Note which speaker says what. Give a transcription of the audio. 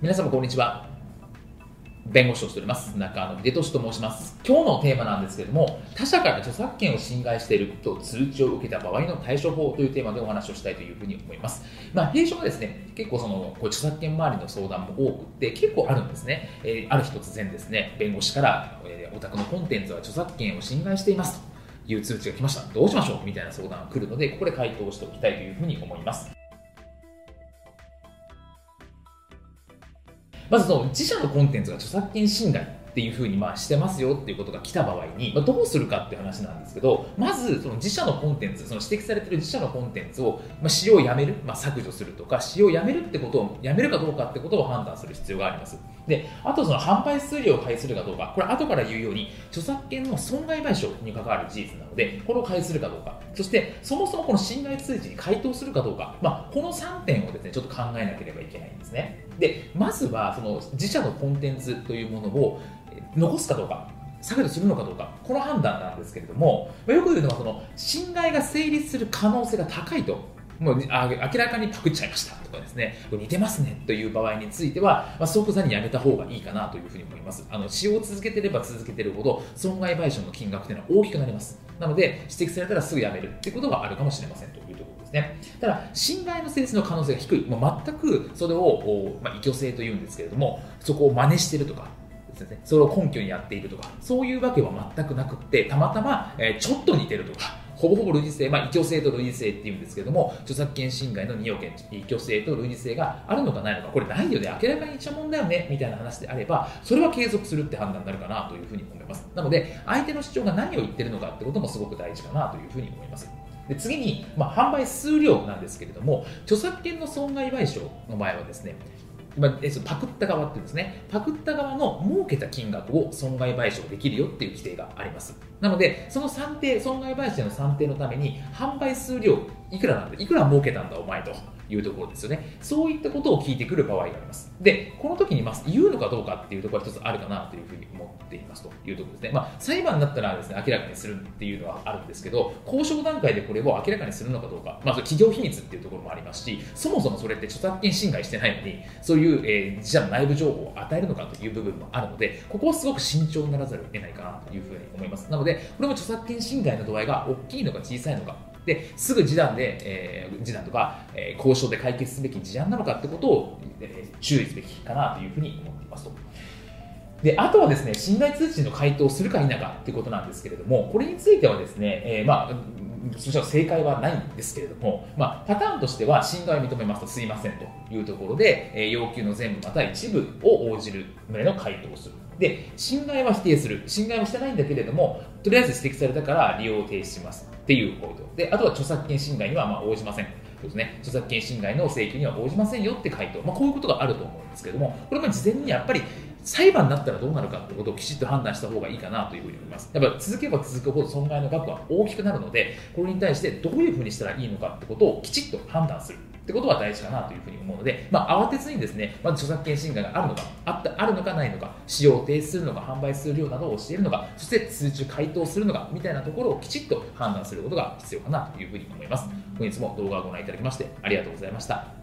Speaker 1: 皆様こんにちは。弁護士をしております中野秀俊と申します。今日のテーマなんですけれども他者から著作権を侵害していると通知を受けた場合の対処法というテーマでお話をしたいというふうに思います。まあ弊社はですね結構そのこう著作権周りの相談も多くて結構あるんですね、えー、ある日突然ですね弁護士から、えー、お宅のコンテンツは著作権を侵害していますという通知が来ました。どうしましょう？みたいな相談が来るのでここで回答しておきたいというふうに思います。まずその自社のコンテンツが著作権侵害っていうふうにまあしてますよっていうことが来た場合に、ま、どうするかっていう話なんですけどまずその自社のコンテンツその指摘されてる自社のコンテンツを、ま、使用をやめる、まあ、削除するとか使用をやめるってことをやめるかどうかってことを判断する必要があります。であとその販売数量を介するかどうかこれ後から言うように著作権の損害賠償に関わる事実なのでこれを介するかどうか。そしてそもそもこの侵害通知に回答するかどうか、まあ、この3点をですねちょっと考えなければいけないんですね。でまずはその自社のコンテンツというものを残すかどうか削除するのかどうか。この判断なんですけれどもよく言うのはその侵害が成立する可能性が高いと。もう明らかにパクっちゃいました。とかですね。似てますね。という場合については、まあ、即座にやめた方がいいかなというふうに思います。あの使用を続けてれば続けてるほど損害賠償の金額というのは大きくなります。なので指摘されたらすぐ辞めるということがあるかもしれませんというところですね。ただ信頼の性質の可能性が低い、まあ、全くそれを、まあ、異居性というんですけれどもそこを真似してるとか、それを根拠にやっているとか、そういうわけは全くなくって、たまたま、え、ちょっと似てるとか、ほぼほぼ類似性、まあ、異居性と類似性っていうんですけども、著作権侵害の2要件、異居性と類似性があるのかないのか、これないよね、明らかに一問だよね、みたいな話であれば、それは継続するって判断になるかなというふうに思います。なので、相手の主張が何を言ってるのかってこともすごく大事かなというふうに思います。で次に、まあ、販売数量なんですけれども、著作権の損害賠償の場合はですね、まあ、パクった側っていうんですね、パクった側の儲けた金額を損害賠償できるよっていう規定があります。なので、その算定、損害賠償の算定のために、販売数量いくらなんだ、いくら儲けたんだ、お前と。いうところですよね。そういったことを聞いてくる場合があります。で、この時にま言うのかどうかっていうところが一つあるかなというふうに思っていますというところですね。まあ、裁判だったらですね、明らかにするっていうのはあるんですけど、交渉段階でこれを明らかにするのかどうか、まあ、企業秘密っていうところもありますし、そもそもそれって著作権侵害してないのに、そういう、えー、自社の内部情報を与えるのかという部分もあるので、ここはすごく慎重にならざるを得ないかなというふうに思います。なので、これも著作権侵害の度合いが大きいのか小さいのか、ですぐ示談で、えー、示談とか、えー、交渉で解決すべき事案なのかってことを、えー、注意すべきかなというふうに思っていますと。であとはですね信頼通知の回答をするか否かということなんですけれども、これについてはですね、えー、まあそしたら正解はないんですけれども、まあ、パターンとしては侵害を認めますとすいませんというところで、えー、要求の全部また一部を応じる旨の回答をする。で、侵害は否定する。侵害はしてないんだけれども、とりあえず指摘されたから利用を停止します。っていう行動であとは著作権侵害にはま応じませんですね、著作権侵害の請求には応じませんよって回答、まあ、こういうことがあると思うんですけどもこれも事前にやっぱり裁判になったらどうなるかってことをきちっと判断した方がいいかなというふうに思います。やっぱ続けば続くほど損害の額は大きくなるので、これに対してどういうふうにしたらいいのかってことをきちっと判断する。ってことは大事かなというふうに思うので、まあ、慌てずにですね、まず著作権侵害があるのか、あったあるのかないのか、使用を停止するのか、販売する量などを教えるのか、そして通知回答するのか、みたいなところをきちっと判断することが必要かなというふうに思います。本日も動画をご覧いただきましてありがとうございました。